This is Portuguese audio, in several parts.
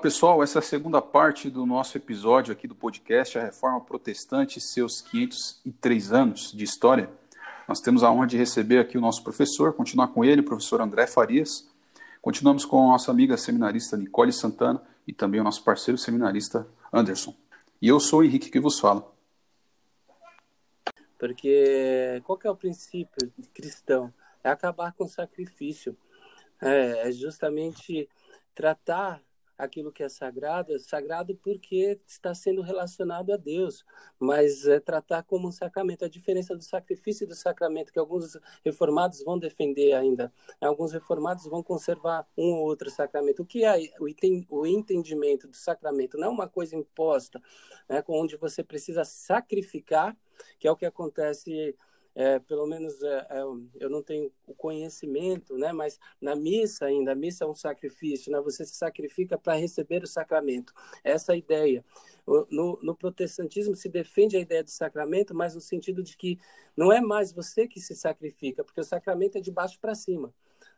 pessoal, essa é a segunda parte do nosso episódio aqui do podcast A Reforma Protestante e seus 503 anos de história. Nós temos a honra de receber aqui o nosso professor, continuar com ele, o professor André Farias. Continuamos com a nossa amiga seminarista Nicole Santana e também o nosso parceiro seminarista Anderson. E eu sou o Henrique que vos fala. Porque qual que é o princípio cristão? É acabar com o sacrifício. É, é justamente tratar aquilo que é sagrado, é sagrado porque está sendo relacionado a Deus, mas é tratar como um sacramento. A diferença do sacrifício e do sacramento, que alguns reformados vão defender ainda, alguns reformados vão conservar um ou outro sacramento. O que é o entendimento do sacramento? Não é uma coisa imposta, né, onde você precisa sacrificar, que é o que acontece é, pelo menos é, é, eu não tenho o conhecimento, né? Mas na missa ainda, a missa é um sacrifício, né? Você se sacrifica para receber o sacramento. Essa é ideia. No, no, protestantismo se defende a ideia de sacramento, mas no sentido de que não é mais você que se sacrifica, porque o sacramento é de baixo para cima.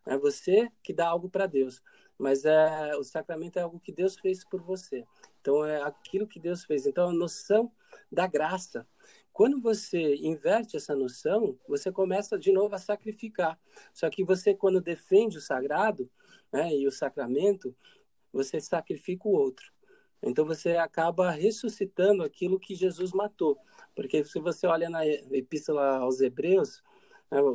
É você que dá algo para Deus, mas é o sacramento é algo que Deus fez por você. Então é aquilo que Deus fez. Então a noção da graça quando você inverte essa noção, você começa de novo a sacrificar. Só que você, quando defende o sagrado né, e o sacramento, você sacrifica o outro. Então você acaba ressuscitando aquilo que Jesus matou. Porque se você olha na Epístola aos Hebreus,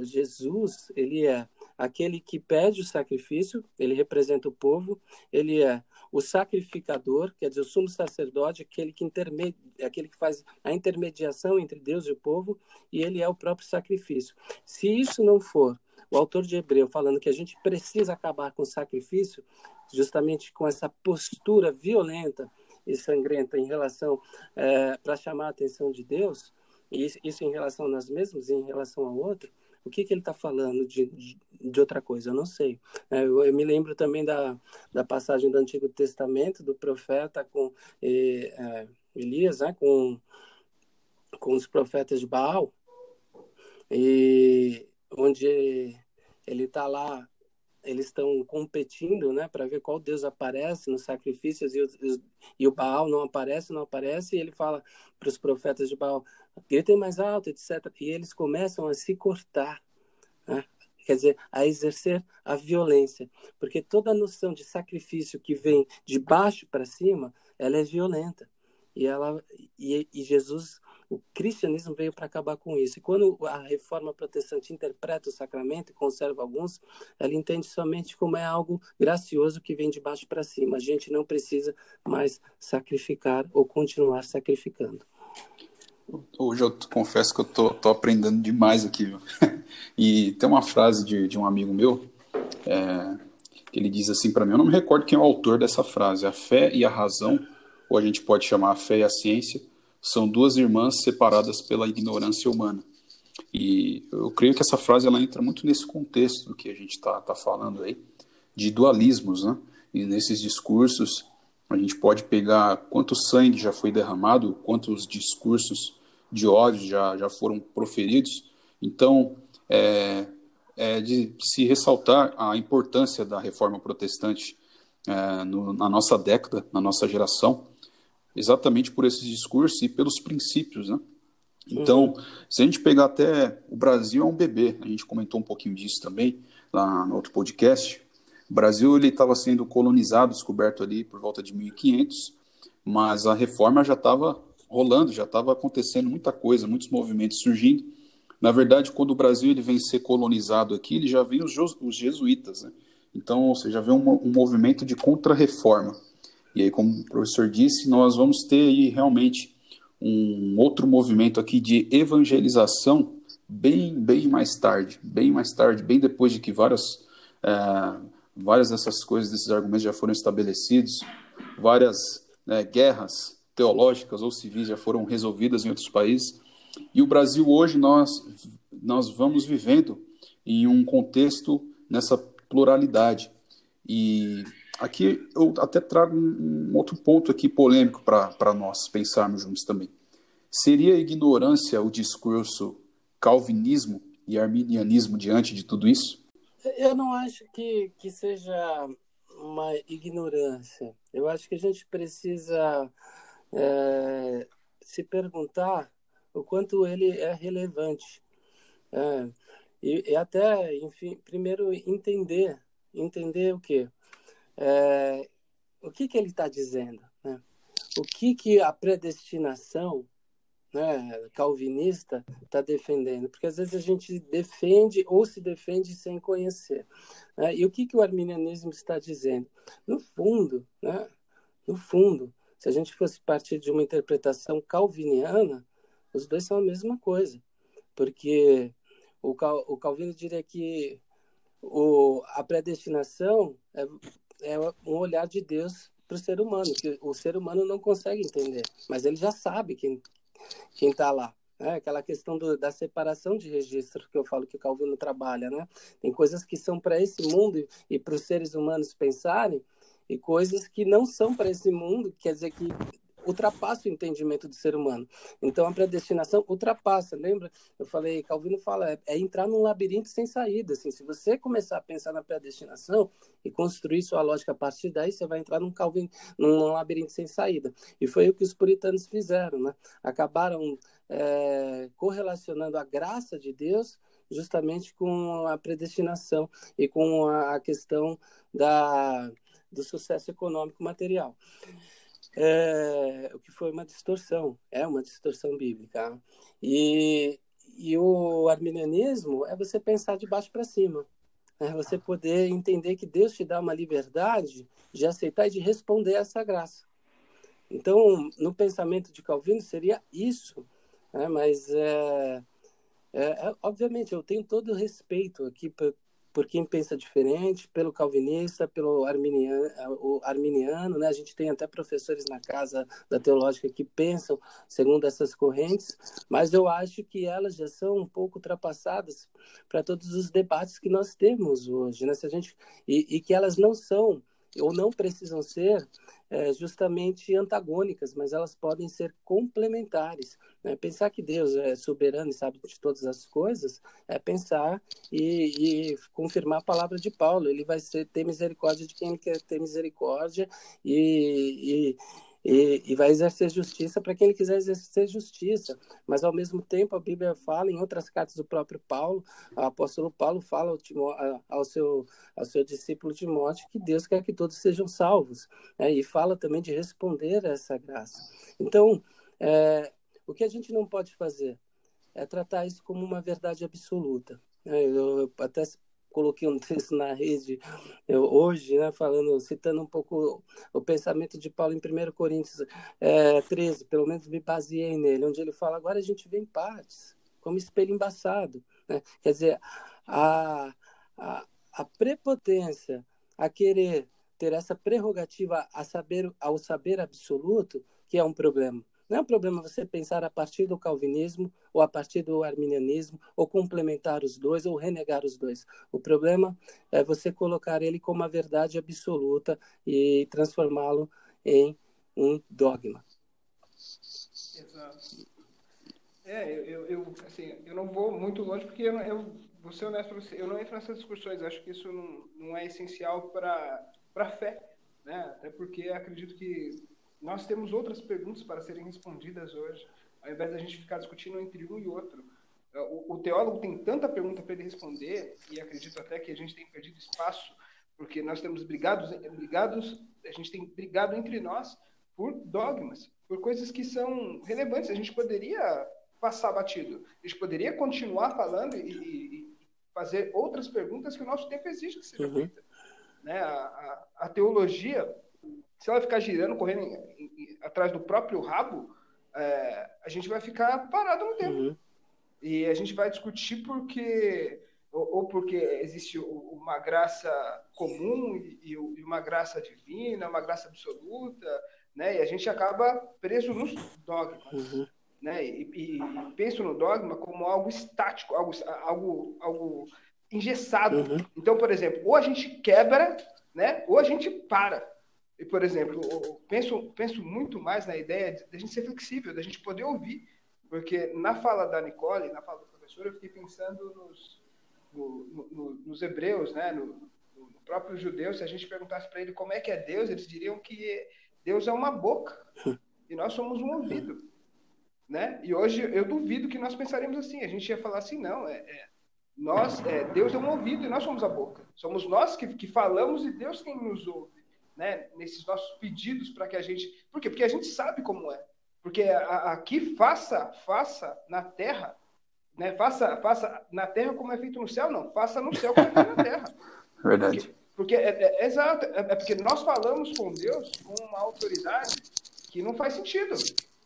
Jesus, ele é aquele que pede o sacrifício, ele representa o povo, ele é o sacrificador, quer dizer, o sumo sacerdote, aquele que, intermed... aquele que faz a intermediação entre Deus e o povo, e ele é o próprio sacrifício. Se isso não for o autor de Hebreu falando que a gente precisa acabar com o sacrifício, justamente com essa postura violenta e sangrenta em relação é, para chamar a atenção de Deus, e isso em relação a nós mesmos e em relação ao outro, o que, que ele está falando de, de, de, outra coisa? Eu não sei. É, eu, eu, me lembro também da, da passagem do Antigo Testamento, do profeta com é, Elias, né, com, com os profetas de Baal, e onde ele está lá eles estão competindo, né, para ver qual Deus aparece nos sacrifícios e, os, e, o Baal não aparece, não aparece, e ele fala para os profetas de Baal, gritem mais alto, etc. E eles começam a se cortar, né? quer dizer, a exercer a violência, porque toda a noção de sacrifício que vem de baixo para cima, ela é violenta. E ela e, e Jesus o cristianismo veio para acabar com isso. E quando a reforma protestante interpreta o sacramento e conserva alguns, ela entende somente como é algo gracioso que vem de baixo para cima. A gente não precisa mais sacrificar ou continuar sacrificando. Hoje eu confesso que eu tô, tô aprendendo demais aqui. Viu? E tem uma frase de, de um amigo meu, é, que ele diz assim para mim, eu não me recordo quem é o autor dessa frase, a fé e a razão, ou a gente pode chamar a fé e a ciência, são duas irmãs separadas pela ignorância humana. E eu creio que essa frase ela entra muito nesse contexto do que a gente está tá falando aí, de dualismos, né? E nesses discursos a gente pode pegar quanto sangue já foi derramado, quantos discursos de ódio já, já foram proferidos. Então, é, é de se ressaltar a importância da reforma protestante é, no, na nossa década, na nossa geração, exatamente por esses discursos e pelos princípios, né? Então, uhum. se a gente pegar até o Brasil é um bebê, a gente comentou um pouquinho disso também lá no outro podcast. O Brasil ele estava sendo colonizado, descoberto ali por volta de 1500, mas a reforma já estava rolando, já estava acontecendo muita coisa, muitos movimentos surgindo. Na verdade, quando o Brasil ele vem ser colonizado aqui, ele já vem os, os jesuítas, né? Então, você já vê um, um movimento de contra-reforma. E aí, como o professor disse, nós vamos ter aí realmente um outro movimento aqui de evangelização bem, bem mais tarde, bem mais tarde, bem depois de que várias, é, várias dessas coisas, desses argumentos já foram estabelecidos, várias né, guerras teológicas ou civis já foram resolvidas em outros países. E o Brasil hoje nós nós vamos vivendo em um contexto nessa pluralidade. E Aqui eu até trago um, outro ponto aqui polêmico para nós pensarmos juntos também. Seria ignorância o discurso calvinismo e arminianismo diante de tudo isso? Eu não acho que, que seja uma ignorância. Eu acho que a gente precisa é, se perguntar o quanto ele é relevante. É, e, e, até, enfim, primeiro entender, entender o quê? É, o que, que ele está dizendo? Né? O que, que a predestinação né, calvinista está defendendo? Porque às vezes a gente defende ou se defende sem conhecer. Né? E o que, que o arminianismo está dizendo? No fundo, né, no fundo, se a gente fosse partir de uma interpretação calviniana, os dois são a mesma coisa, porque o, Cal, o Calvino diria que o, a predestinação é, é um olhar de Deus para o ser humano, que o ser humano não consegue entender, mas ele já sabe quem quem está lá. Né? Aquela questão do, da separação de registro que eu falo que o Calvino trabalha. Né? Tem coisas que são para esse mundo e, e para os seres humanos pensarem, e coisas que não são para esse mundo, quer dizer que ultrapassa o entendimento do ser humano. Então a predestinação ultrapassa. Lembra? Eu falei, Calvino fala, é, é, entrar num labirinto sem saída. Assim, se você começar a pensar na predestinação e construir sua lógica a partir daí, você vai entrar num, Calvin, num labirinto sem saída. E foi o que os puritanos fizeram, né? Acabaram é, correlacionando a graça de Deus justamente com a predestinação e com a questão da, do sucesso econômico material é, o que foi uma distorção, é uma distorção bíblica. E, e o arminianismo é você pensar de baixo para cima, é você poder entender que Deus te dá uma liberdade de aceitar e de responder a essa graça. Então, no pensamento de Calvino seria isso, né? mas é, é, é, obviamente eu tenho todo o respeito aqui por quem pensa diferente, pelo calvinista, pelo arminiano, arminiano, né? A gente tem até professores na casa da teológica que pensam segundo essas correntes, mas eu acho que elas já são um pouco ultrapassadas para todos os debates que nós temos hoje, né? Se a gente e, e que elas não são ou não precisam ser é, justamente antagônicas, mas elas podem ser complementares. Né? Pensar que Deus é soberano e sabe de todas as coisas é pensar e, e, confirmar a palavra de Paulo. Ele vai ser, ter misericórdia de quem quer ter misericórdia e, e e, e vai exercer justiça para quem ele quiser exercer justiça. Mas, ao mesmo tempo, a Bíblia fala, em outras cartas do próprio Paulo, o apóstolo Paulo fala ao, Timó, ao, seu, ao seu discípulo Timóteo que Deus quer que todos sejam salvos. Né? E fala também de responder a essa graça. Então, é, o que a gente não pode fazer é tratar isso como uma verdade absoluta. Né? Eu até coloquei um texto na rede eu, hoje, né, falando, citando um pouco o pensamento de Paulo em 1 Coríntios é, 13, pelo menos me baseei nele, onde ele fala, agora a gente vê em partes, como espelho embaçado. Né? Quer dizer, a, a, a prepotência a querer ter essa prerrogativa a saber, ao saber absoluto, que é um problema. Não é um problema você pensar a partir do calvinismo ou a partir do arminianismo, ou complementar os dois ou renegar os dois. O problema é você colocar ele como a verdade absoluta e transformá-lo em um dogma. Exato. É, eu, eu, assim, eu não vou muito longe porque eu, eu vou ser honesto para você, eu não entro nessas discussões, acho que isso não, não é essencial para a fé, né? Até porque acredito que nós temos outras perguntas para serem respondidas hoje, ao invés da gente ficar discutindo entre um e outro. É, o, o teólogo tem tanta pergunta para ele responder, e acredito até que a gente tem perdido espaço, porque nós temos brigados, brigados, a gente tem brigado entre nós por dogmas, por coisas que são relevantes. A gente poderia passar batido, a gente poderia continuar falando e, e fazer outras perguntas que o nosso tempo exige que seja uhum. feita. Né? A, a, a teologia se ela ficar girando, correndo em, em, atrás do próprio rabo, é, a gente vai ficar parado no tempo. Uhum. E a gente vai discutir porque ou, ou porque existe uma graça comum e, e, uma graça divina, uma graça absoluta, né? E a gente acaba preso nos dogmas, uhum. né? E, e, e penso no dogma como algo estático, algo algo algo engessado. Uhum. Então, por exemplo, ou a gente quebra, né? Ou a gente para. E, por exemplo, penso, penso muito mais na ideia de, de a gente ser flexível, da gente poder ouvir. Porque na fala da Nicole, na fala do professor, eu fiquei pensando nos, no, no, nos hebreus, né? No, o próprio judeu, se a gente perguntasse para ele como é que é Deus, eles diriam que Deus é uma boca e nós somos um ouvido. Né? E hoje eu duvido que nós pensaremos assim. A gente ia falar assim, não, é, é nós, é, Deus é um ouvido e nós somos a boca. Somos nós que, que falamos e Deus quem nos ouve, né? Nesses nossos pedidos para que a gente, por quê? Porque a gente sabe como é. Porque aqui faça, faça na terra, né? Faça, faça na terra como é feito no céu, não. Faça no céu como é feito na terra. Verdade. Porque, porque é, é, é, exato, é, é porque nós falamos com Deus com uma autoridade que não faz sentido.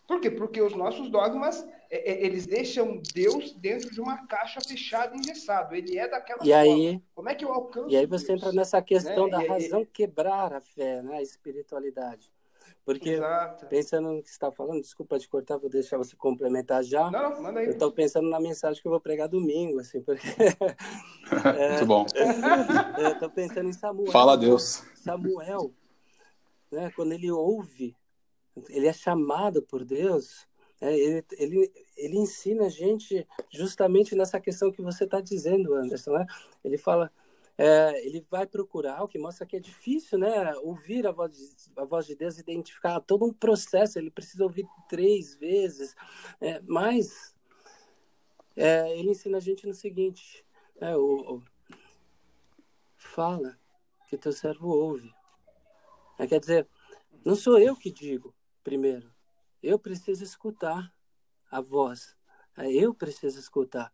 Por quê? Porque os nossos dogmas, eles deixam Deus dentro de uma caixa fechada, engessado. Ele é daquela e forma. Aí, Como é que eu alcanço E aí você Deus? entra nessa questão né? da e, razão e... quebrar a fé, né? a espiritualidade. Porque, Exato. pensando no que você está falando, desculpa te cortar, vou deixar você complementar já. Não, não, manda aí. Eu estou pensando na mensagem que eu vou pregar domingo, assim, porque... é, Muito bom. Estou pensando em Samuel. Fala a Deus. Samuel, né, quando ele ouve ele é chamado por Deus, é, ele, ele, ele ensina a gente justamente nessa questão que você está dizendo, Anderson. Né? Ele fala, é, ele vai procurar, o que mostra que é difícil, né? Ouvir a voz, de, a voz de Deus, identificar todo um processo, ele precisa ouvir três vezes, é, mas é, ele ensina a gente no seguinte, né? o, o, fala que teu servo ouve. É, quer dizer, não sou eu que digo, primeiro. Eu preciso escutar a voz. Eu preciso escutar.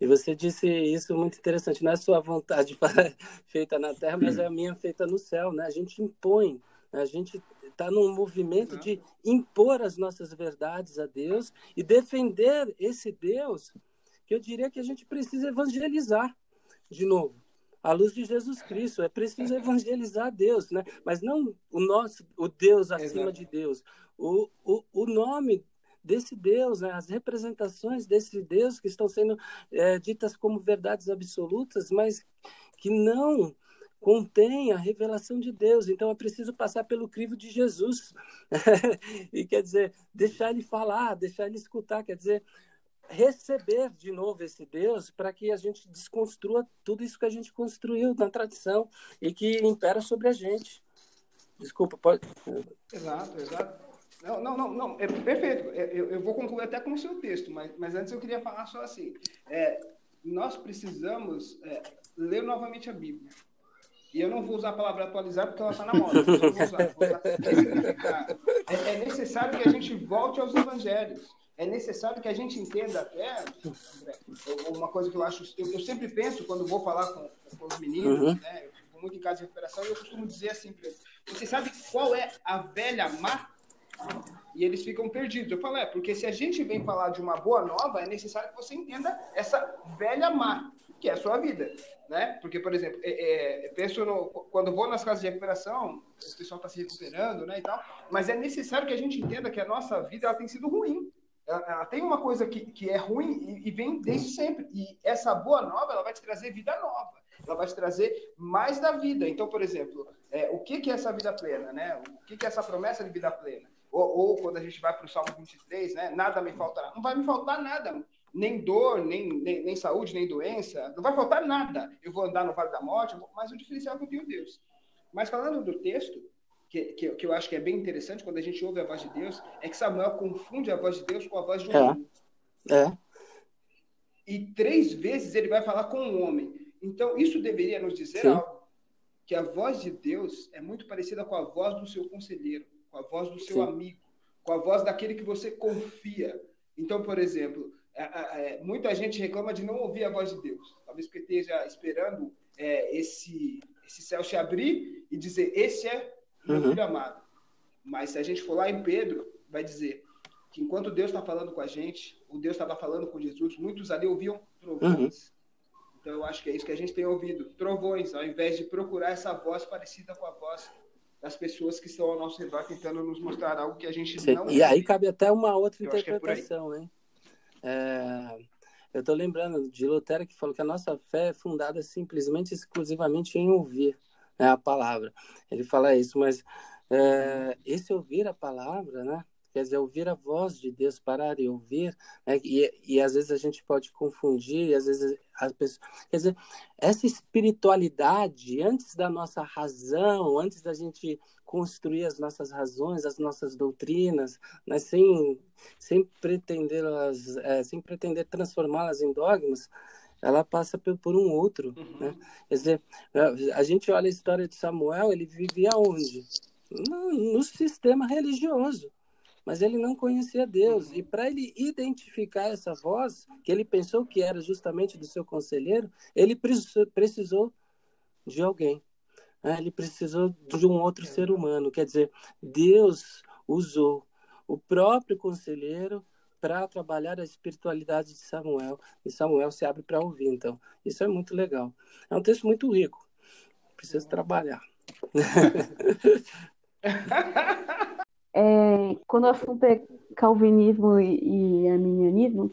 E você disse isso muito interessante. Não é sua vontade feita na terra, mas é a minha feita no céu. Né? A gente impõe. Né? A gente está num movimento de impor as nossas verdades a Deus e defender esse Deus que eu diria que a gente precisa evangelizar de novo à luz de Jesus Cristo. É preciso evangelizar Deus, né? Mas não o nosso, o Deus acima Exato. de Deus, o, o, o nome desse Deus, né? as representações desse Deus que estão sendo é, ditas como verdades absolutas, mas que não contém a revelação de Deus. Então é preciso passar pelo crivo de Jesus. e quer dizer, deixar ele falar, deixar ele escutar, quer dizer, receber de novo esse Deus para que a gente desconstrua tudo isso que a gente construiu na tradição e que impera sobre a gente. Desculpa, pode. Exato, exato. Não, não, não, não é perfeito. Eu, eu vou concluir até com o seu texto, mas, mas antes eu queria falar só assim. É, nós precisamos é, ler novamente a Bíblia. E eu não vou usar a palavra atualizar porque ela está na moda. Eu vou usar, vou usar é, é necessário que a gente volte aos evangelhos é necessário que a gente entenda até, uma coisa que eu acho, eu, eu sempre penso quando vou falar com, com os meninos, uhum. né, eu fico muito em casa de recuperação, e eu costumo dizer assim para eles, você sabe qual é a velha má? E eles ficam perdidos. Eu falo, é, porque se a gente vem falar de uma boa nova, é necessário que você entenda essa velha má, que é a sua vida, né? Porque, por exemplo, é, é, penso no, quando vou nas casas de recuperação, o pessoal está se recuperando, né, e tal, mas é necessário que a gente entenda que a nossa vida ela tem sido ruim, ela, ela, tem uma coisa que, que é ruim e, e, vem desde sempre. E essa boa nova, ela vai te trazer vida nova. Ela vai te trazer mais da vida. Então, por exemplo, é, o que, que é essa vida plena? Né? O que, que é essa promessa de vida plena? Ou, ou quando a gente vai para o Salmo 23, né? nada me faltará. Não vai me faltar nada. Nem dor, nem, nem, nem, saúde, nem doença. Não vai faltar nada. Eu vou andar no vale da morte, mas o diferencial é que eu tenho Deus. Mas falando do texto, que, que, que, eu acho que é bem interessante quando a gente ouve a voz de Deus, é que Samuel confunde a voz de Deus com a voz de um é. homem. É. E três vezes ele vai falar com um homem. Então, isso deveria nos dizer Sim. algo. Que a voz de Deus é muito parecida com a voz do seu conselheiro, com a voz do seu Sim. amigo, com a voz daquele que você confia. Então, por exemplo, é, muita gente reclama de não ouvir a voz de Deus. Talvez porque esteja esperando é, esse, esse céu se abrir e dizer: Esse é meu uhum. filho amado. Mas se a gente for lá em Pedro, vai dizer que enquanto Deus está falando com a gente, o Deus estava falando com Jesus, muitos ali ouviam trovões. Uhum. Então eu acho que é isso que a gente tem ouvido, trovões, ao invés de procurar essa voz parecida com a voz das pessoas que estão ao nosso redor tentando nos mostrar algo que a gente não E aí cabe até uma outra eu é interpretação, hein? É... Eu estou lembrando de Lutero que falou que a nossa fé é fundada simplesmente exclusivamente em ouvir né, a palavra. Ele fala isso, mas é, esse ouvir a palavra, né, quer dizer, ouvir a voz de Deus, parar e ouvir, né? e, e às vezes a gente pode confundir, e às vezes as pessoas, quer dizer, essa espiritualidade, antes da nossa razão, antes da gente construir as nossas razões, as nossas doutrinas, né? sem, sem pretender é, sem pretender transformá-las em dogmas, ela passa por, por um outro, uhum. né? Quer dizer, a gente olha a história de Samuel, ele vivia onde? No, no sistema religioso mas ele não conhecia Deus. E para ele identificar essa voz, que ele pensou que era justamente do seu conselheiro, ele precisou de alguém. Né? Ele precisou de um outro ser humano. Quer dizer, Deus usou o próprio conselheiro para trabalhar a espiritualidade de Samuel. E Samuel se abre para ouvir. Então, isso é muito legal. É um texto muito rico. Precisa trabalhar. É, quando o assunto é calvinismo e, e arminianismo,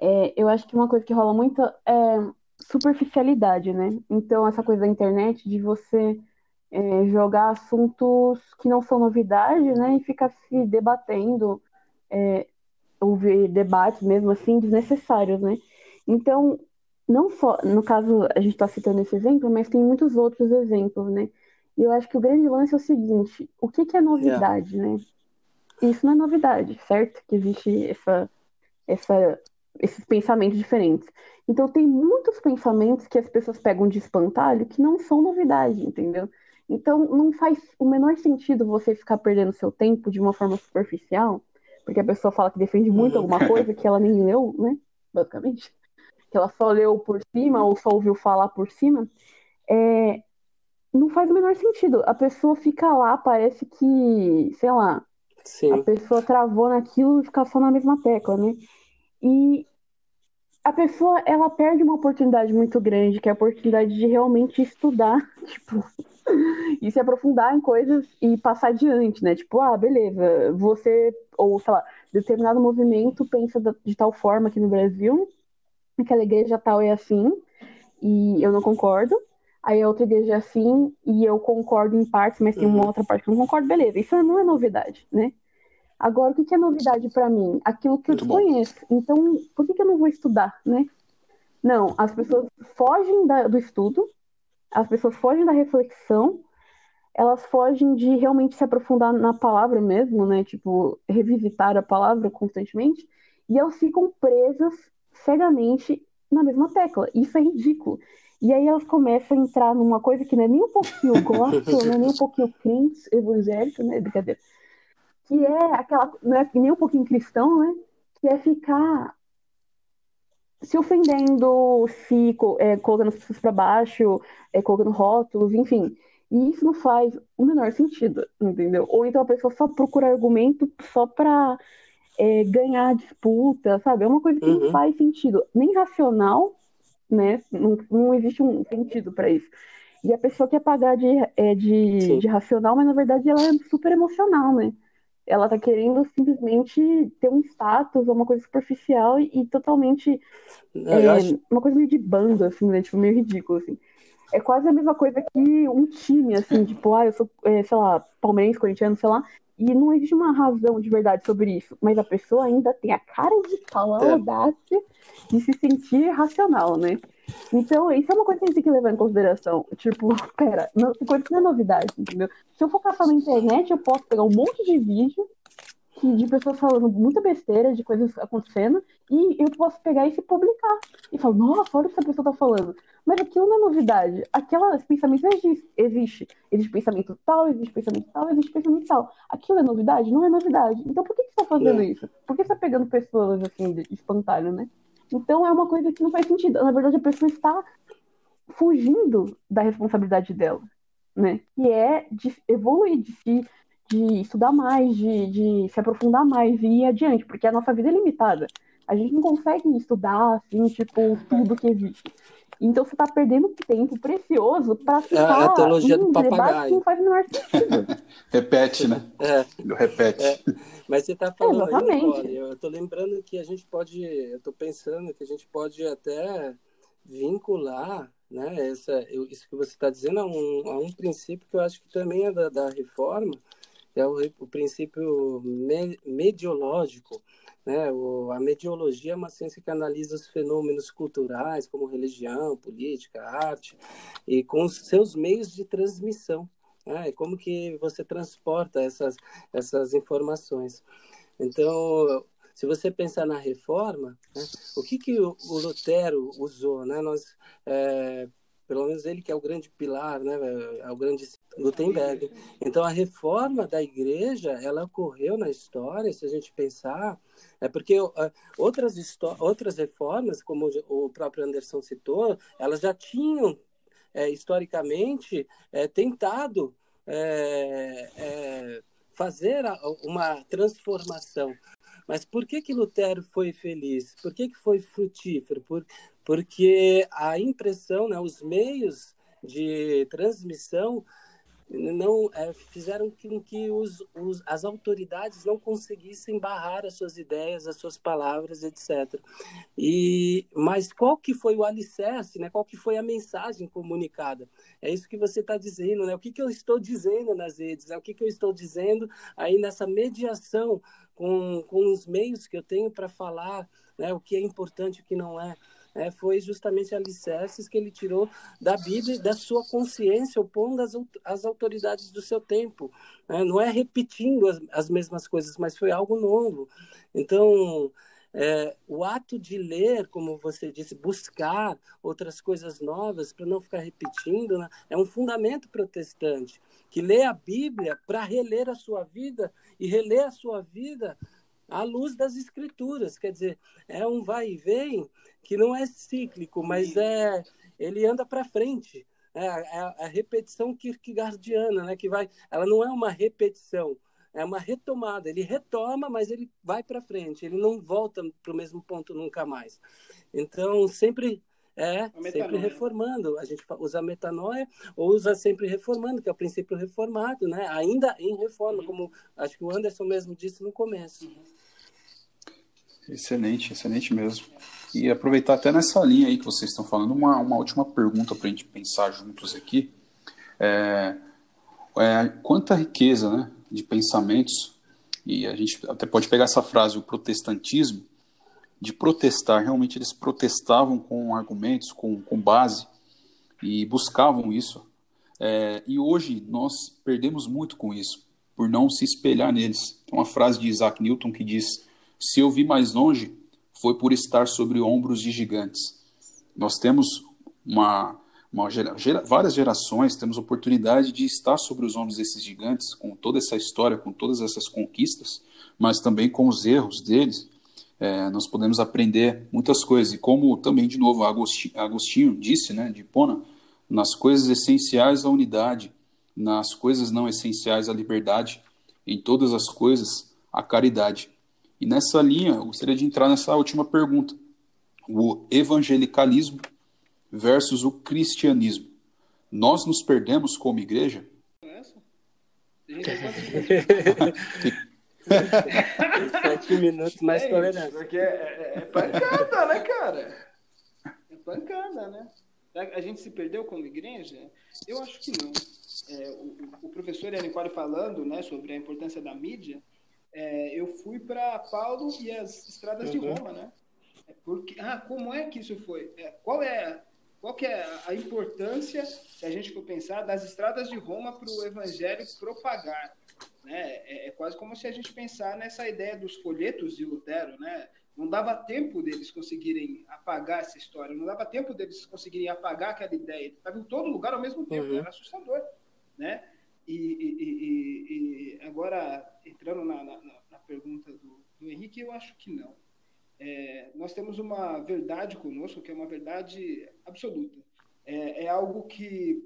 é, eu acho que uma coisa que rola muito é superficialidade, né? Então, essa coisa da internet de você é, jogar assuntos que não são novidade, né? E ficar se debatendo, é, ouvir debates mesmo assim desnecessários, né? Então, não só, no caso, a gente está citando esse exemplo, mas tem muitos outros exemplos, né? E eu acho que o grande lance é o seguinte: o que, que é novidade, yeah. né? Isso não é novidade, certo? Que existe essa, essa, esses pensamentos diferentes. Então, tem muitos pensamentos que as pessoas pegam de espantalho que não são novidade, entendeu? Então, não faz o menor sentido você ficar perdendo seu tempo de uma forma superficial, porque a pessoa fala que defende muito alguma coisa que ela nem leu, né? Basicamente. Que ela só leu por cima ou só ouviu falar por cima. É, não faz o menor sentido. A pessoa fica lá, parece que, sei lá, Sim. a pessoa travou naquilo e fica só na mesma tecla, né? E a pessoa, ela perde uma oportunidade muito grande, que é a oportunidade de realmente estudar, tipo, e se aprofundar em coisas e passar adiante, né? Tipo, ah, beleza, você, ou sei lá, determinado movimento pensa de tal forma aqui no Brasil, aquela igreja tal é assim, e eu não concordo. Aí a outra igreja é assim, e eu concordo em partes, mas tem uma uhum. outra parte que eu não concordo, beleza. Isso não é novidade, né? Agora, o que é novidade para mim? Aquilo que Muito eu desconheço. Então, por que, que eu não vou estudar, né? Não, as pessoas fogem da, do estudo, as pessoas fogem da reflexão, elas fogem de realmente se aprofundar na palavra mesmo, né? Tipo, revisitar a palavra constantemente, e elas ficam presas cegamente na mesma tecla. Isso é ridículo. E aí elas começam a entrar numa coisa que não é nem um pouquinho gospel, não é nem um pouquinho crente, evangélico, né? Brincadeira. Que é aquela. Não é nem um pouquinho cristão, né? Que é ficar se ofendendo, se é, colocando as pessoas para baixo, é, colocando rótulos, enfim. E isso não faz o menor sentido, entendeu? Ou então a pessoa só procura argumento só para é, ganhar a disputa, sabe? É uma coisa que uhum. não faz sentido, nem racional, né? Não, não existe um sentido para isso. E a pessoa quer pagar de, é, de, de racional, mas na verdade ela é super emocional, né? Ela tá querendo simplesmente ter um status, uma coisa superficial e, e totalmente. Não, é, acho... Uma coisa meio de banda, assim, né? Tipo, meio ridículo, assim. É quase a mesma coisa que um time, assim, tipo, ah, eu sou, é, sei lá, palmeirense, corintiano, sei lá, e não existe uma razão de verdade sobre isso, mas a pessoa ainda tem a cara de pau, a é. audácia de se sentir racional, né? Então, isso é uma coisa que a gente tem que levar em consideração. Tipo, pera, não, coisa que não é novidade, entendeu? Se eu for caçar na internet, eu posso pegar um monte de vídeo de pessoas falando muita besteira, de coisas acontecendo, e eu posso pegar e se publicar. E falar, nossa, olha o que essa pessoa tá falando. Mas aquilo não é novidade. Aquela, esse pensamento existe. Existe, existe pensamento tal, existe pensamento tal, existe pensamento tal. Aquilo é novidade? Não é novidade. Então por que, que você tá fazendo é. isso? Por que você tá pegando pessoas assim, de espantalho, né? Então é uma coisa que não faz sentido. Na verdade, a pessoa está fugindo da responsabilidade dela, né? Que é de evoluir, de se de estudar mais, de, de se aprofundar mais e ir adiante, porque a nossa vida é limitada. A gente não consegue estudar, assim, tipo, tudo que existe. Então você está perdendo tempo precioso para é ficar é a teologia do papagaio. que não faz o menor sentido. repete, né? É. Repete. É. Mas você está falando Exatamente. aí, eu estou lembrando que a gente pode, eu estou pensando que a gente pode até vincular né, essa, isso que você está dizendo a um, a um princípio que eu acho que também é da, da reforma, é o, o princípio me, mediológico. Né? O, a mediologia é uma ciência que analisa os fenômenos culturais, como religião, política, arte, e com os seus meios de transmissão. Né? Como que você transporta essas, essas informações. Então, se você pensar na reforma, né, o que, que o, o Lutero usou? Né? Nós, é, pelo menos ele que é o grande pilar, né, é o grande Gutenberg. Então a reforma da igreja, ela ocorreu na história, se a gente pensar, é porque outras outras reformas, como o próprio Anderson citou, elas já tinham é, historicamente é, tentado é, é fazer uma transformação. Mas por que que Lutero foi feliz? Por que que foi frutífero? Por, porque a impressão, né, os meios de transmissão não é, fizeram com que os, os, as autoridades não conseguissem barrar as suas ideias, as suas palavras, etc. E mas qual que foi o alicerce, né? Qual que foi a mensagem comunicada? É isso que você está dizendo, né? O que, que eu estou dizendo nas redes? Né? O que, que eu estou dizendo aí nessa mediação com, com os meios que eu tenho para falar, né? O que é importante, o que não é é, foi justamente alicerces que ele tirou da Bíblia e da sua consciência, opondo as, as autoridades do seu tempo. É, não é repetindo as, as mesmas coisas, mas foi algo novo. Então, é, o ato de ler, como você disse, buscar outras coisas novas para não ficar repetindo, né, é um fundamento protestante que lê a Bíblia para reler a sua vida e reler a sua vida à luz das Escrituras. Quer dizer, é um vai e vem que não é cíclico, mas é ele anda para frente. É a, é a, repetição kierkegaardiana, né? Que vai, ela não é uma repetição, é uma retomada. Ele retoma, mas ele vai para frente. Ele não volta para o mesmo ponto nunca mais. Então sempre é sempre reformando. A gente usa metanoia ou usa sempre reformando, que é o princípio reformado, né? Ainda em reforma, uhum. como acho que o Anderson mesmo disse no começo. Uhum. Excelente, excelente mesmo. E aproveitar até nessa linha aí que vocês estão falando, uma, uma última pergunta para a gente pensar juntos aqui. É, é, quanta riqueza né, de pensamentos, e a gente até pode pegar essa frase, o protestantismo, de protestar, realmente eles protestavam com argumentos, com, com base, e buscavam isso. É, e hoje nós perdemos muito com isso, por não se espelhar neles. Tem uma frase de Isaac Newton que diz: Se eu vi mais longe, foi por estar sobre ombros de gigantes. Nós temos uma, uma gera, gera, várias gerações, temos oportunidade de estar sobre os ombros desses gigantes, com toda essa história, com todas essas conquistas, mas também com os erros deles. É, nós podemos aprender muitas coisas. E como também, de novo, Agostinho, Agostinho disse, né, de Pona, nas coisas essenciais a unidade, nas coisas não essenciais a liberdade, em todas as coisas a caridade. E nessa linha, eu gostaria de entrar nessa última pergunta: o evangelicalismo versus o cristianismo. Nós nos perdemos como igreja? Sete minutos mais tolerante. Porque é, é, é pancada, né, cara? É pancada, né? A gente se perdeu como igreja? Eu acho que não. É, o, o, professor Nicole falando né, sobre a importância da mídia, é, eu fui para Paulo e as estradas uhum. de Roma, né? Porque, ah, como é que isso foi? É, qual é qual que é a importância, se a gente for pensar, das estradas de Roma para o evangelho propagar? Né? É, é, quase como se a gente pensar nessa ideia dos folhetos de Lutero, né? Não dava tempo deles conseguirem apagar essa história, não dava tempo deles conseguirem apagar aquela ideia. Estava em todo lugar ao mesmo tempo, uhum. era assustador, né? E, e, e, e agora, entrando na, na, na pergunta do, do, Henrique, eu acho que não. É, nós temos uma verdade conosco que é uma verdade absoluta. É, é, algo que,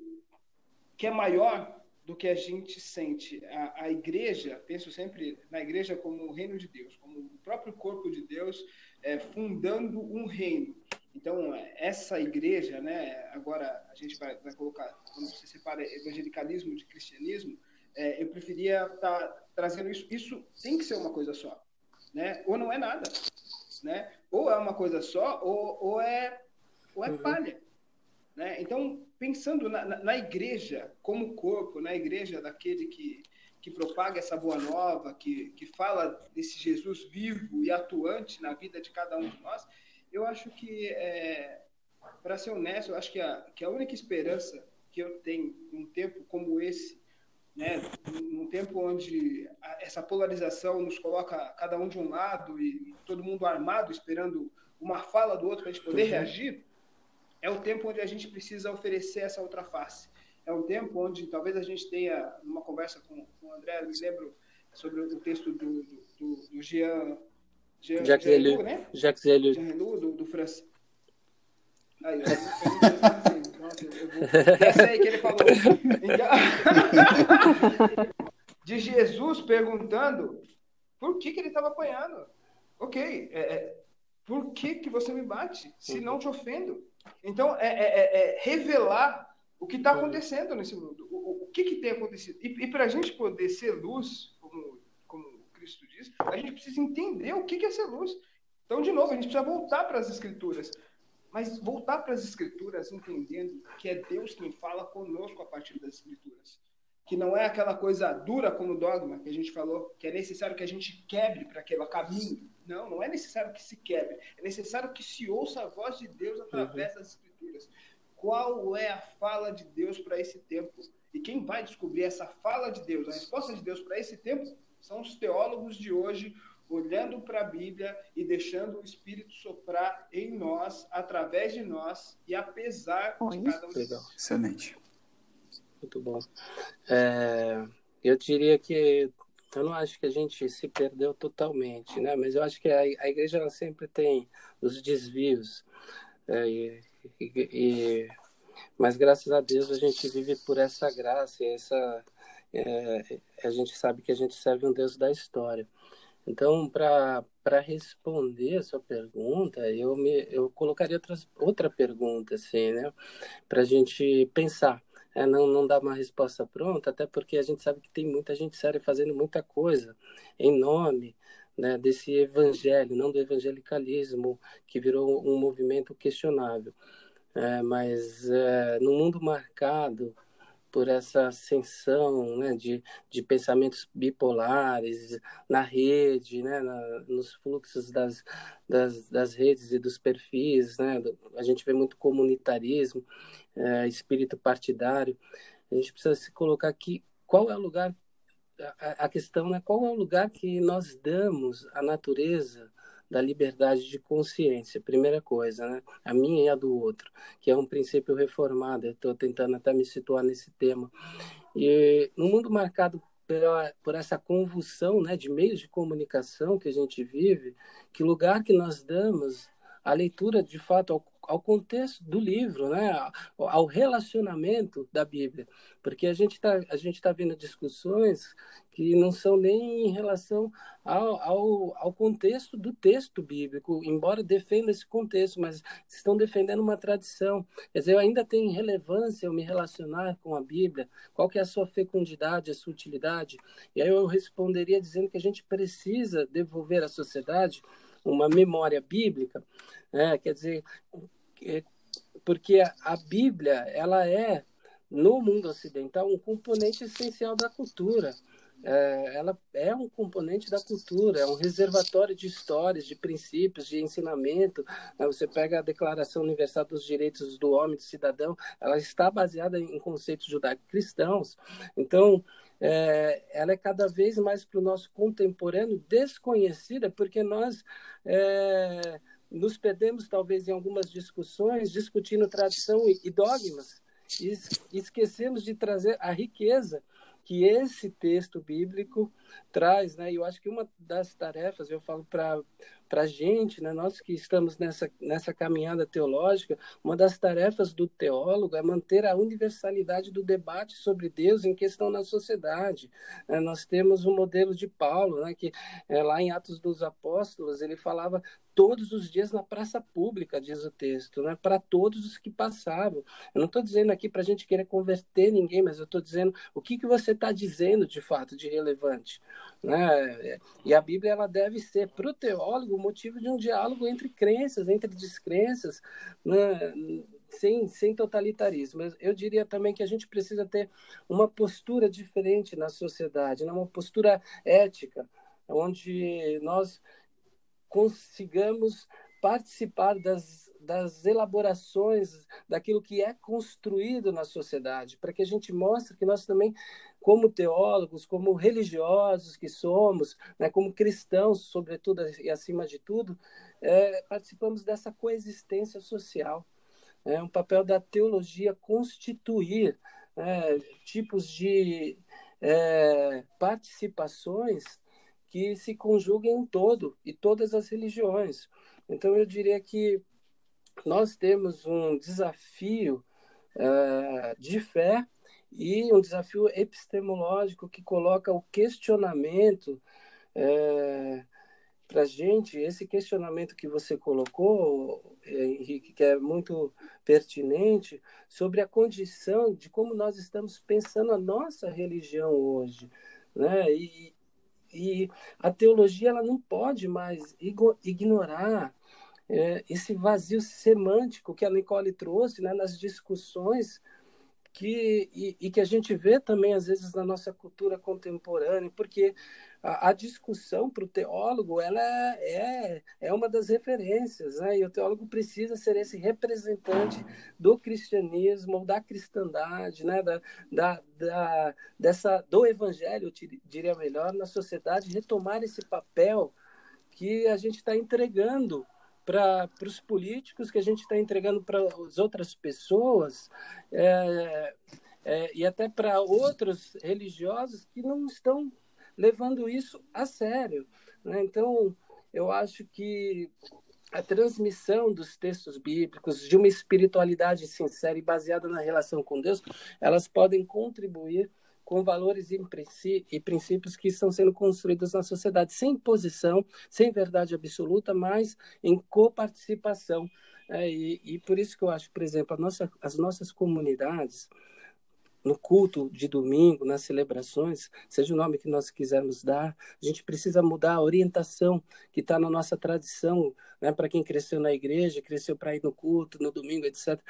que é maior do que a gente sente. A, a igreja, penso sempre na igreja como o reino de Deus, como o próprio corpo de Deus é, fundando um reino. Então, essa igreja, né, agora a gente vai, vai colocar, quando você separa evangelicalismo de cristianismo, é, eu preferia estar tá trazendo isso. Isso tem que ser uma coisa só, né? Ou não é nada, né? Ou é uma coisa só, ou, ou é, ou é uhum. palha, né? Então, pensando na, na, na igreja como corpo, na igreja daquele que, que propaga essa boa nova, que, que fala desse Jesus vivo e atuante na vida de cada um de nós, eu acho que, é, para ser honesto, eu acho que a, que a única esperança que eu tenho num tempo como esse, né, num tempo onde essa polarização nos coloca cada um de um lado e todo mundo armado, esperando uma fala do outro para a gente poder uhum. reagir, é o tempo onde a gente precisa oferecer essa outra face. É um tempo onde talvez a gente tenha, numa conversa com, com o André, eu me lembro sobre o texto do, do, do, do Jean, Jean, Jacques Leloup, né? Jacques Leloup. Jean do, do francês. Aí, eu, eu, eu, nossa, eu vou... Essa aí que ele falou. De Jesus perguntando por que, que ele estava apanhando. Ok, é, é, por que, que você me bate se não te ofendo? Então, é, é, é, é revelar o que está acontecendo nesse mundo, o, o que, que, tem acontecido. E, e para a gente poder ser luz, como Cristo diz, a gente precisa entender o que, que é ser luz. Então, de novo, a gente precisa voltar para as Escrituras. Mas voltar para as Escrituras entendendo que é Deus quem fala conosco a partir das Escrituras. Que não é aquela coisa dura como dogma que a gente falou, que é necessário que a gente quebre para aquele caminho. Não, não é necessário que se quebre. É necessário que se ouça a voz de Deus através uhum. das Escrituras. Qual é a fala de Deus para esse tempo? E quem vai descobrir essa fala de Deus, a resposta de Deus para esse tempo, são os teólogos de hoje, olhando para a Bíblia e deixando o Espírito soprar em nós, através de nós e apesar de cada um de nós. Excelente. Muito bom. É, eu diria que eu não acho que a gente se perdeu totalmente, né? Mas eu acho que a, a igreja ela sempre tem os desvios. É, e, e, e, mas graças a Deus a gente vive por essa graça, essa é, a gente sabe que a gente serve um Deus da história. Então, para responder a sua pergunta, eu me eu colocaria outras, outra pergunta, assim, né? Para a gente pensar é, não, não dá uma resposta pronta, até porque a gente sabe que tem muita gente séria fazendo muita coisa em nome né, desse evangelho, não do evangelicalismo, que virou um movimento questionável. É, mas é, no mundo marcado por essa ascensão né, de, de pensamentos bipolares na rede, né, na, nos fluxos das, das, das, redes e dos perfis, né, a gente vê muito comunitarismo, é, espírito partidário. A gente precisa se colocar aqui qual é o lugar, a, a questão é né, qual é o lugar que nós damos à natureza da liberdade de consciência, primeira coisa, né? A minha e a do outro, que é um princípio reformado. Estou tentando até me situar nesse tema. E no mundo marcado pela, por essa convulsão, né, de meios de comunicação que a gente vive, que lugar que nós damos à leitura, de fato, ao ao contexto do livro, né? ao relacionamento da Bíblia, porque a gente está a gente tá vendo discussões que não são nem em relação ao, ao, ao contexto do texto bíblico, embora defenda esse contexto, mas estão defendendo uma tradição. Quer dizer, ainda tem relevância eu me relacionar com a Bíblia? Qual que é a sua fecundidade, a sua utilidade? E aí eu responderia dizendo que a gente precisa devolver à sociedade uma memória bíblica, né? quer dizer, é, porque a Bíblia ela é no mundo ocidental um componente essencial da cultura. É, ela é um componente da cultura, é um reservatório de histórias, de princípios, de ensinamento. Né? Você pega a Declaração Universal dos Direitos do Homem do Cidadão, ela está baseada em conceitos judaico-cristãos. Então, é, ela é cada vez mais para o nosso contemporâneo desconhecida, porque nós é, nos perdemos talvez em algumas discussões discutindo tradição e dogmas e esquecemos de trazer a riqueza que esse texto bíblico traz, né? E eu acho que uma das tarefas, eu falo para a gente, né, nós que estamos nessa, nessa caminhada teológica, uma das tarefas do teólogo é manter a universalidade do debate sobre Deus em questão na sociedade. É, nós temos o um modelo de Paulo, né, que é, lá em Atos dos Apóstolos, ele falava todos os dias na praça pública, diz o texto, né? para todos os que passavam. Eu não estou dizendo aqui para a gente querer converter ninguém, mas eu estou dizendo o que, que você está dizendo de fato de relevante. Né? E a Bíblia ela deve ser para o teólogo motivo de um diálogo entre crenças, entre descrenças, né? sem, sem totalitarismo. Eu diria também que a gente precisa ter uma postura diferente na sociedade, né? uma postura ética, onde nós consigamos participar das, das elaborações daquilo que é construído na sociedade, para que a gente mostre que nós também, como teólogos, como religiosos que somos, né, como cristãos, sobretudo e acima de tudo, é, participamos dessa coexistência social. É um papel da teologia constituir é, tipos de é, participações que se conjuguem em todo e todas as religiões. Então, eu diria que nós temos um desafio é, de fé e um desafio epistemológico que coloca o questionamento é, para gente, esse questionamento que você colocou, eh, Henrique, que é muito pertinente, sobre a condição de como nós estamos pensando a nossa religião hoje. Né? E, e a teologia ela não pode mais ignorar é, esse vazio semântico que a Nicole trouxe né, nas discussões que, e, e, que a gente vê também, às vezes, na nossa cultura contemporânea, porque a, a discussão para o teólogo ela é, é uma das referências, né? e o teólogo precisa ser esse representante do cristianismo, ou da cristandade, né? da, da, da, dessa, do evangelho, eu diria melhor, na sociedade, retomar esse papel que a gente está entregando para os políticos, que a gente está entregando para as outras pessoas, é, é, e até para outros religiosos que não estão levando isso a sério. Né? Então, eu acho que a transmissão dos textos bíblicos, de uma espiritualidade sincera e baseada na relação com Deus, elas podem contribuir com valores e princípios que estão sendo construídos na sociedade, sem imposição, sem verdade absoluta, mas em coparticipação. É, e, e, por isso que eu acho, por exemplo, nossa, as nossas comunidades, no culto de domingo, nas celebrações, seja o nome que nós quisermos dar, a gente precisa mudar a orientação que está na nossa tradição, né, para quem cresceu na igreja, cresceu para ir no culto, no domingo, etc.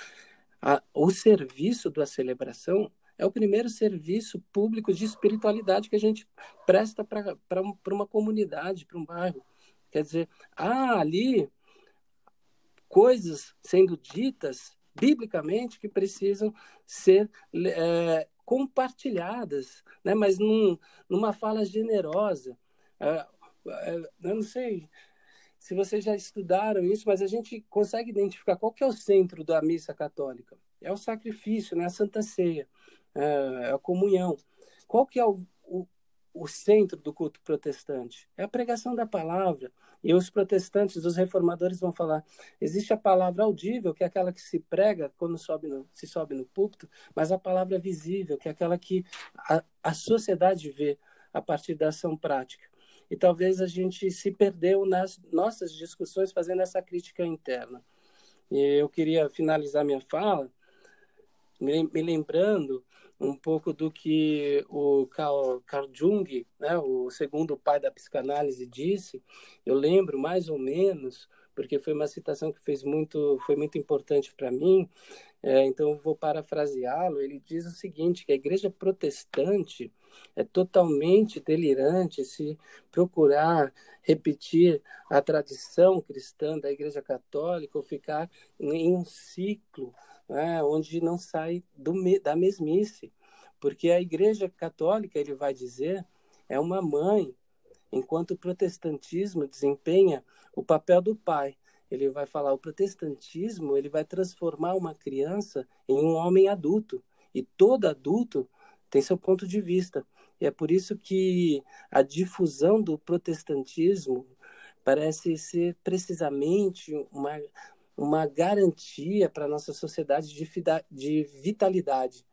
A, o serviço da celebração é o primeiro serviço público de espiritualidade que a gente presta para uma comunidade, para um bairro. Quer dizer, há ali coisas sendo ditas biblicamente que precisam ser é, compartilhadas, né? mas num, numa fala generosa. É, é, eu não sei se vocês já estudaram isso, mas a gente consegue identificar qual que é o centro da missa católica. É o sacrifício, né? a Santa Ceia. É, a comunhão. Qual que é o, o, o centro do culto protestante? É a pregação da palavra. E os protestantes, os reformadores vão falar: existe a palavra audível, que é aquela que se prega quando sobe no, se sobe no púlpito, mas a palavra visível, que é aquela que a, a sociedade vê a partir da ação prática. E talvez a gente se perdeu nas nossas discussões fazendo essa crítica interna. E eu queria finalizar minha fala me lembrando um pouco do que o Carl, Carl Jung, né, o segundo pai da psicanálise, disse. Eu lembro mais ou menos, porque foi uma citação que fez muito, foi muito importante para mim. É, então vou parafraseá-lo. Ele diz o seguinte: que a Igreja Protestante é totalmente delirante se procurar repetir a tradição cristã da Igreja Católica ou ficar em um ciclo né, onde não sai do, da mesmice, porque a Igreja Católica, ele vai dizer, é uma mãe, enquanto o protestantismo desempenha o papel do pai. Ele vai falar, o protestantismo ele vai transformar uma criança em um homem adulto, e todo adulto tem seu ponto de vista. E é por isso que a difusão do protestantismo parece ser precisamente uma, uma garantia para a nossa sociedade de, de vitalidade.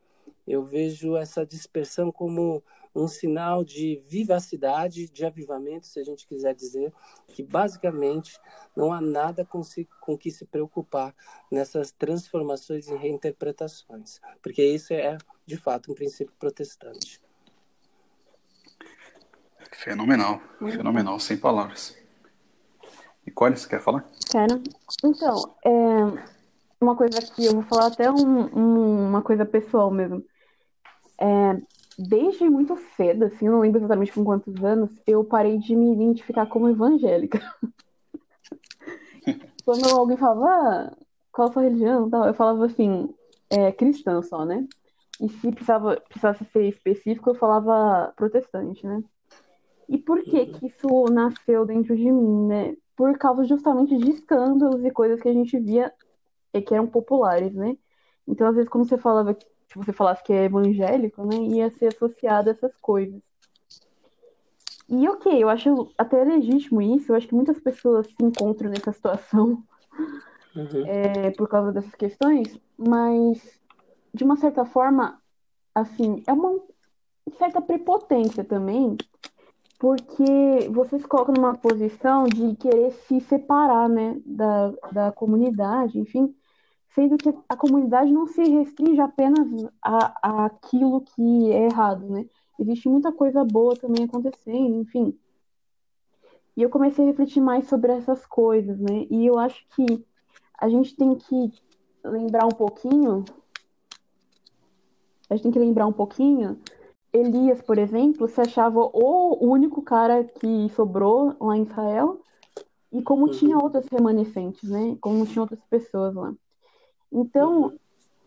Eu vejo essa dispersão como um sinal de vivacidade, de avivamento, se a gente quiser dizer, que basicamente não há nada com, com que se preocupar nessas transformações e reinterpretações, porque isso é, de fato, um princípio protestante. Fenomenal, fenomenal, sem palavras. Nicole, você quer falar? Quero. Então, é, uma coisa aqui, eu vou falar até um, um, uma coisa pessoal mesmo. É, desde muito cedo, assim, não lembro exatamente com quantos anos, eu parei de me identificar como evangélica. Quando alguém falava, ah, qual a sua religião? Eu falava assim, é, cristã só, né? E se precisava, precisasse ser específico, eu falava protestante, né? E por que uhum. que isso nasceu dentro de mim, né? Por causa justamente de escândalos e coisas que a gente via e que eram populares, né? Então, às vezes, quando você falava, se você falasse que é evangélico, né, ia ser associado a essas coisas. E ok, eu acho até legítimo isso, eu acho que muitas pessoas se encontram nessa situação uhum. é, por causa dessas questões, mas de uma certa forma, assim, é uma certa prepotência também, porque você se coloca numa posição de querer se separar, né, da, da comunidade, enfim, sendo que a comunidade não se restringe apenas a, a aquilo que é errado, né? Existe muita coisa boa também acontecendo, enfim. E eu comecei a refletir mais sobre essas coisas, né? E eu acho que a gente tem que lembrar um pouquinho. A gente tem que lembrar um pouquinho. Elias, por exemplo, se achava o único cara que sobrou lá em Israel. E como uhum. tinha outras remanescentes, né? Como tinha outras pessoas lá. Então, uhum.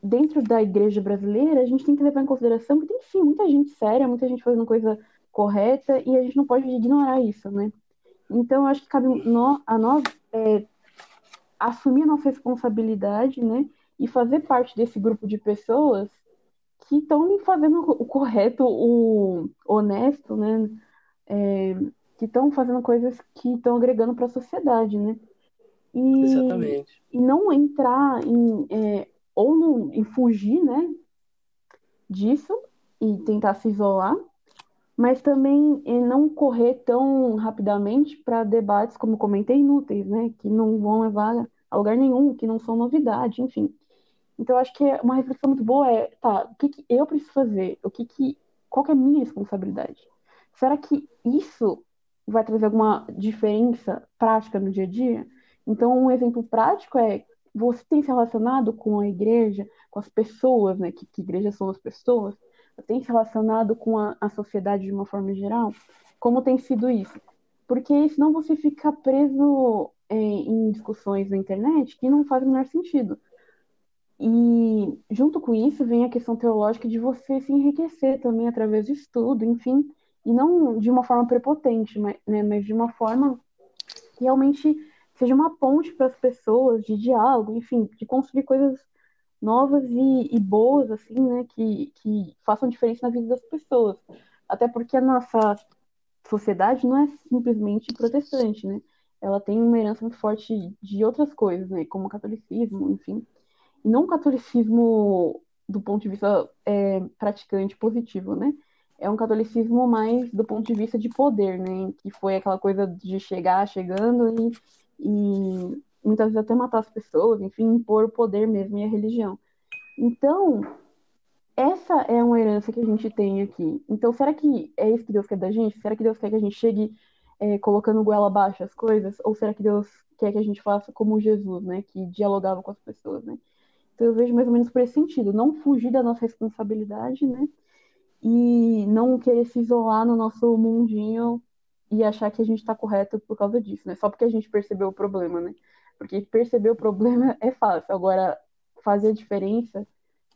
dentro da igreja brasileira, a gente tem que levar em consideração que tem sim muita gente séria, muita gente fazendo coisa correta e a gente não pode ignorar isso, né? Então, eu acho que cabe no, a nós é, assumir a nossa responsabilidade, né? E fazer parte desse grupo de pessoas que estão fazendo o correto, o honesto, né? É, que estão fazendo coisas que estão agregando para a sociedade, né? E, Exatamente. E não entrar em. É, ou no, em fugir, né? Disso e tentar se isolar, mas também não correr tão rapidamente para debates, como comentei, inúteis, né? Que não vão levar a lugar nenhum, que não são novidade, enfim. Então, acho que uma reflexão muito boa é, tá, o que, que eu preciso fazer? O que que, qual que é a minha responsabilidade? Será que isso vai trazer alguma diferença prática no dia a dia? Então, um exemplo prático é você tem se relacionado com a igreja, com as pessoas, né? Que, que igreja são as pessoas? Tem se relacionado com a, a sociedade de uma forma geral? Como tem sido isso? Porque senão você fica preso é, em discussões na internet que não fazem o menor sentido. E junto com isso vem a questão teológica de você se enriquecer também através de estudo, enfim, e não de uma forma prepotente, mas, né, mas de uma forma que realmente seja uma ponte para as pessoas de diálogo, enfim, de construir coisas novas e, e, boas, assim, né, que, que façam diferença na vida das pessoas. Até porque a nossa sociedade não é simplesmente protestante, né? Ela tem uma herança muito forte de outras coisas, né, como o catolicismo, enfim. E não o catolicismo do ponto de vista é, praticante positivo, né? É um catolicismo mais do ponto de vista de poder, né? Que foi aquela coisa de chegar chegando e e muitas vezes até matar as pessoas, enfim, impor o poder mesmo e a religião. Então, essa é uma herança que a gente tem aqui. Então, será que é isso que Deus quer da gente? Será que Deus quer que a gente chegue é, colocando goela abaixo as coisas? Ou será que Deus quer que a gente faça como Jesus, né? Que dialogava com as pessoas, né? Então, eu vejo mais ou menos por esse sentido. Não fugir da nossa responsabilidade, né? E não querer se isolar no nosso mundinho e achar que a gente está correto por causa disso, né? Só porque a gente percebeu o problema, né? Porque perceber o problema é fácil, agora fazer a diferença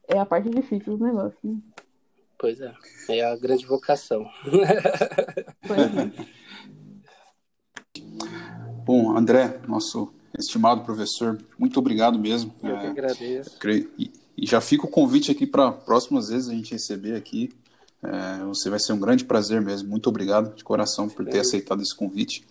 é a parte difícil do negócio, né? Pois é, é a grande vocação. Pois é. Bom, André, nosso estimado professor, muito obrigado mesmo. Eu que é, agradeço. E, e já fica o convite aqui para próximas vezes a gente receber aqui é, você vai ser um grande prazer mesmo. Muito obrigado de coração por ter aceitado esse convite.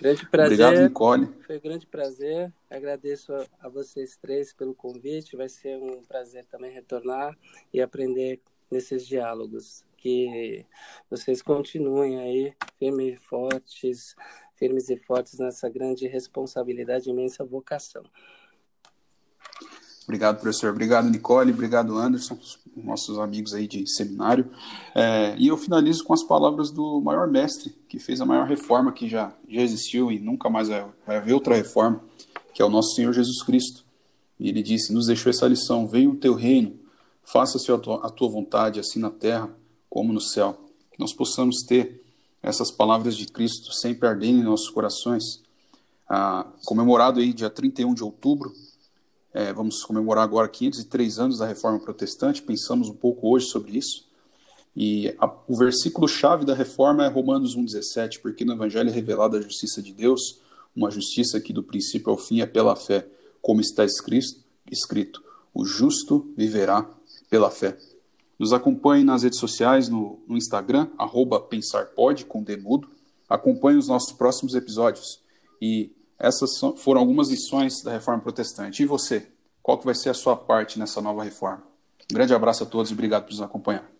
Grande prazer. Obrigado, Nicole. Foi um grande prazer. Agradeço a, a vocês três pelo convite. Vai ser um prazer também retornar e aprender nesses diálogos. Que vocês continuem aí firmes e fortes, firmes e fortes nessa grande responsabilidade, imensa vocação. Obrigado, professor. Obrigado, Nicole. Obrigado, Anderson, nossos amigos aí de seminário. É, e eu finalizo com as palavras do maior mestre, que fez a maior reforma que já, já existiu e nunca mais vai, vai haver outra reforma, que é o nosso Senhor Jesus Cristo. E ele disse: Nos deixou essa lição: Venha o teu reino, faça-se a tua, a tua vontade, assim na terra como no céu. Que nós possamos ter essas palavras de Cristo sempre ardendo em nossos corações. Ah, comemorado aí dia 31 de outubro, é, vamos comemorar agora 503 anos da Reforma Protestante, pensamos um pouco hoje sobre isso. E a, o versículo-chave da reforma é Romanos 1,17, porque no Evangelho é revelada a justiça de Deus, uma justiça que do princípio ao fim é pela fé, como está escrito, escrito o justo viverá pela fé. Nos acompanhe nas redes sociais, no, no Instagram, pensarpod, com demudo. Acompanhe os nossos próximos episódios. E essas são, foram algumas lições da Reforma Protestante. E você? Qual que vai ser a sua parte nessa nova reforma? Um grande abraço a todos e obrigado por nos acompanhar.